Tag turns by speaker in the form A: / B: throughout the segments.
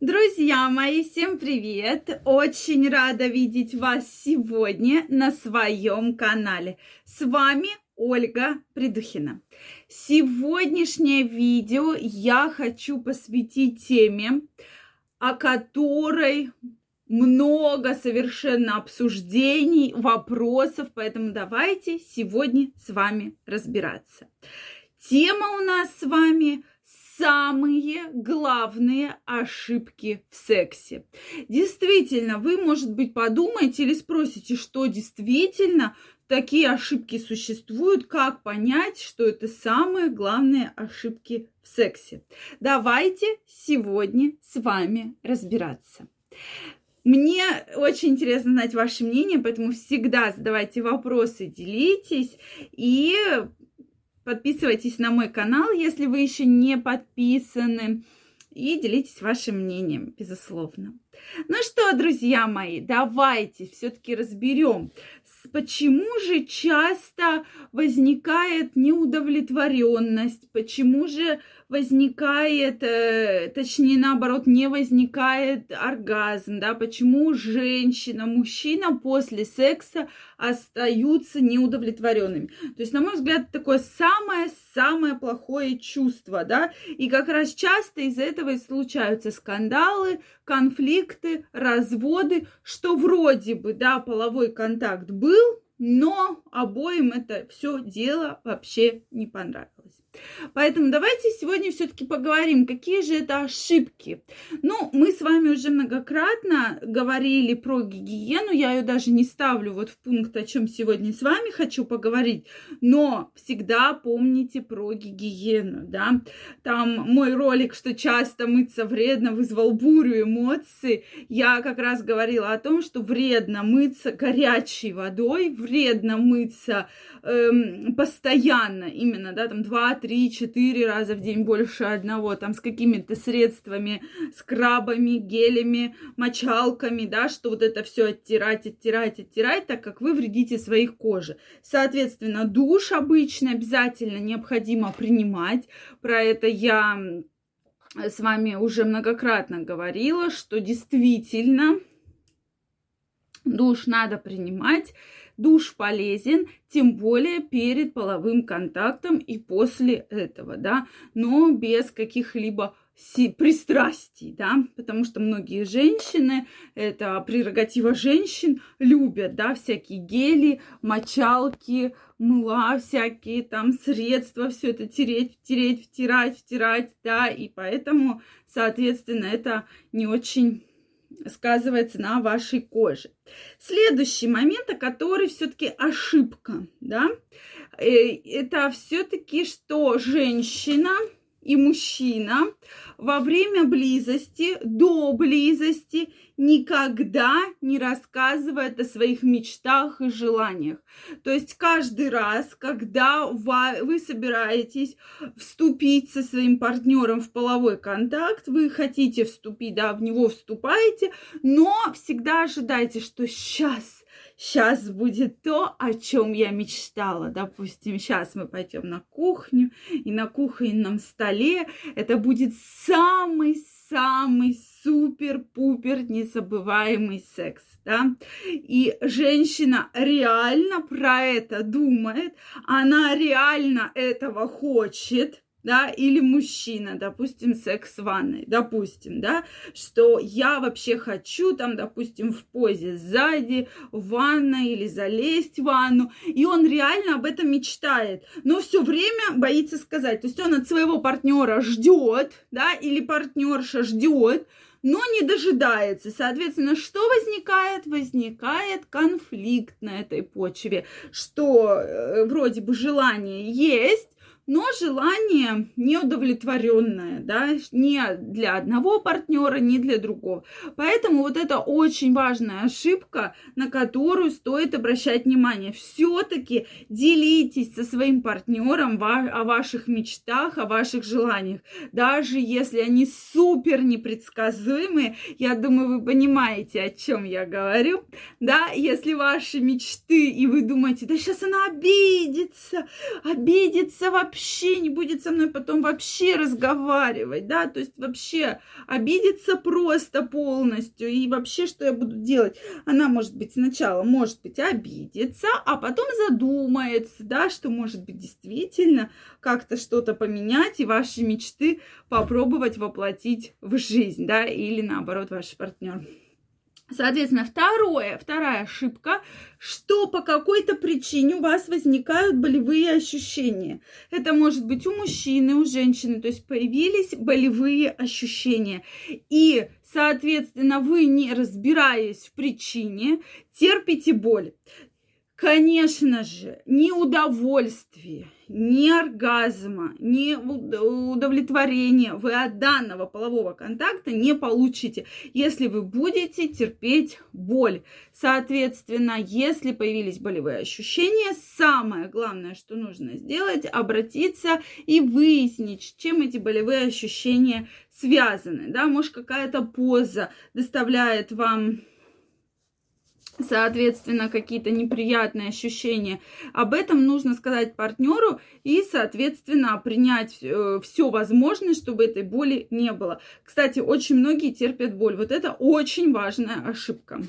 A: Друзья мои, всем привет! Очень рада видеть вас сегодня на своем канале. С вами Ольга Придухина. Сегодняшнее видео я хочу посвятить теме, о которой много совершенно обсуждений, вопросов, поэтому давайте сегодня с вами разбираться. Тема у нас с вами – самые главные ошибки в сексе. Действительно, вы, может быть, подумаете или спросите, что действительно такие ошибки существуют, как понять, что это самые главные ошибки в сексе. Давайте сегодня с вами разбираться. Мне очень интересно знать ваше мнение, поэтому всегда задавайте вопросы, делитесь и Подписывайтесь на мой канал, если вы еще не подписаны. И делитесь вашим мнением, безусловно. Ну что, друзья мои, давайте все-таки разберем, почему же часто возникает неудовлетворенность, почему же возникает, э, точнее наоборот, не возникает оргазм, да, почему женщина, мужчина после секса остаются неудовлетворенными. То есть, на мой взгляд, такое самое-самое плохое чувство, да, и как раз часто из-за этого и случаются скандалы, конфликты, разводы, что вроде бы, да, половой контакт был, но обоим это все дело вообще не понравилось. Поэтому давайте сегодня все-таки поговорим, какие же это ошибки. Ну, мы с вами уже многократно говорили про гигиену, я ее даже не ставлю вот в пункт, о чем сегодня с вами хочу поговорить, но всегда помните про гигиену, да. Там мой ролик, что часто мыться вредно, вызвал бурю эмоций. Я как раз говорила о том, что вредно мыться горячей водой, вредно мыться эм, постоянно, именно, да, там 2-3-4 раза в день больше одного, там с какими-то средствами, скрабами, гелями, мочалками, да, что вот это все оттирать, оттирать, оттирать, так как вы вредите своих коже. Соответственно, душ обычно обязательно необходимо принимать. Про это я с вами уже многократно говорила, что действительно душ надо принимать душ полезен, тем более перед половым контактом и после этого, да, но без каких-либо пристрастий, да, потому что многие женщины, это прерогатива женщин, любят, да, всякие гели, мочалки, мыла, всякие там средства, все это тереть, тереть, втирать, втирать, да, и поэтому, соответственно, это не очень сказывается на вашей коже. Следующий момент, о который все-таки ошибка, да, э, это все-таки, что женщина и мужчина во время близости, до близости никогда не рассказывает о своих мечтах и желаниях. То есть каждый раз, когда вы собираетесь вступить со своим партнером в половой контакт, вы хотите вступить, да, в него вступаете, но всегда ожидайте, что сейчас сейчас будет то, о чем я мечтала. Допустим, сейчас мы пойдем на кухню, и на кухонном столе это будет самый-самый супер-пупер незабываемый секс, да. И женщина реально про это думает, она реально этого хочет, да, или мужчина, допустим, секс в ванной, допустим, да, что я вообще хочу там, допустим, в позе сзади, в ванной или залезть в ванну, и он реально об этом мечтает, но все время боится сказать, то есть он от своего партнера ждет, да, или партнерша ждет, но не дожидается. Соответственно, что возникает? Возникает конфликт на этой почве, что э, вроде бы желание есть, но желание неудовлетворенное, да, не для одного партнера, не для другого. Поэтому вот это очень важная ошибка, на которую стоит обращать внимание. Все-таки делитесь со своим партнером о ваших мечтах, о ваших желаниях. Даже если они супер непредсказуемые, я думаю, вы понимаете, о чем я говорю. Да, если ваши мечты, и вы думаете, да сейчас она обидится, обидится вообще вообще не будет со мной потом вообще разговаривать, да, то есть вообще обидится просто полностью, и вообще, что я буду делать? Она, может быть, сначала, может быть, обидится, а потом задумается, да, что, может быть, действительно как-то что-то поменять и ваши мечты попробовать воплотить в жизнь, да, или наоборот, ваш партнер. Соответственно, второе, вторая ошибка, что по какой-то причине у вас возникают болевые ощущения. Это может быть у мужчины, у женщины, то есть появились болевые ощущения. И, соответственно, вы, не разбираясь в причине, терпите боль. Конечно же, ни удовольствия, ни оргазма, ни удовлетворения вы от данного полового контакта не получите, если вы будете терпеть боль. Соответственно, если появились болевые ощущения, самое главное, что нужно сделать, обратиться и выяснить, с чем эти болевые ощущения связаны. Да, может, какая-то поза доставляет вам соответственно, какие-то неприятные ощущения. Об этом нужно сказать партнеру и, соответственно, принять э, все возможное, чтобы этой боли не было. Кстати, очень многие терпят боль. Вот это очень важная ошибка.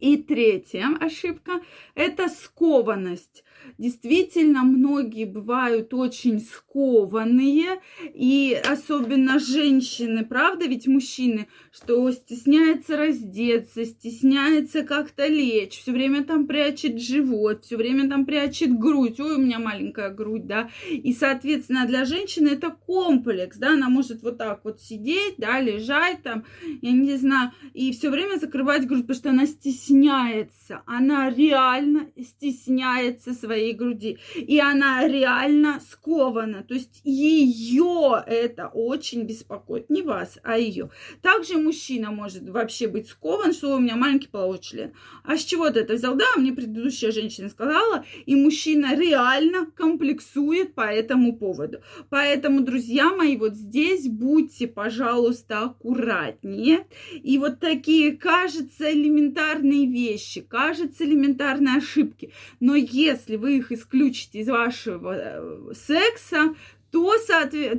A: И третья ошибка – это скованность. Действительно, многие бывают очень скованные, и особенно женщины, правда, ведь мужчины, что стесняется раздеться, стесняется как-то лечь, все время там прячет живот, все время там прячет грудь, ой, у меня маленькая грудь, да, и, соответственно, для женщины это комплекс, да, она может вот так вот сидеть, да, лежать там, я не знаю, и все время закрывать грудь, потому что она стесняется, она реально стесняется своей своей груди. И она реально скована. То есть ее это очень беспокоит. Не вас, а ее. Также мужчина может вообще быть скован, что у меня маленький половой член. А с чего ты это взял? Да, мне предыдущая женщина сказала. И мужчина реально комплексует по этому поводу. Поэтому, друзья мои, вот здесь будьте, пожалуйста, аккуратнее. И вот такие, кажется, элементарные вещи, кажется, элементарные ошибки. Но если вы их исключите из вашего э, секса, то,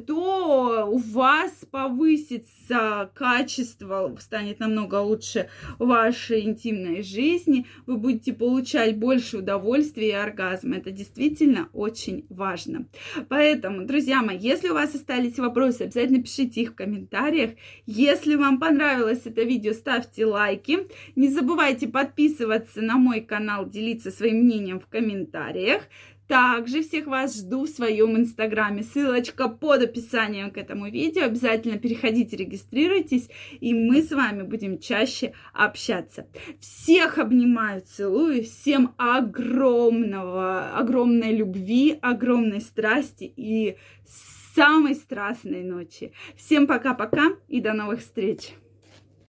A: то у вас повысится качество, станет намного лучше вашей интимной жизни, вы будете получать больше удовольствия и оргазма. Это действительно очень важно. Поэтому, друзья мои, если у вас остались вопросы, обязательно пишите их в комментариях. Если вам понравилось это видео, ставьте лайки. Не забывайте подписываться на мой канал, делиться своим мнением в комментариях. Также всех вас жду в своем инстаграме. Ссылочка под описанием к этому видео. Обязательно переходите, регистрируйтесь, и мы с вами будем чаще общаться. Всех обнимаю, целую. Всем огромного, огромной любви, огромной страсти и самой страстной ночи. Всем пока-пока и до новых встреч!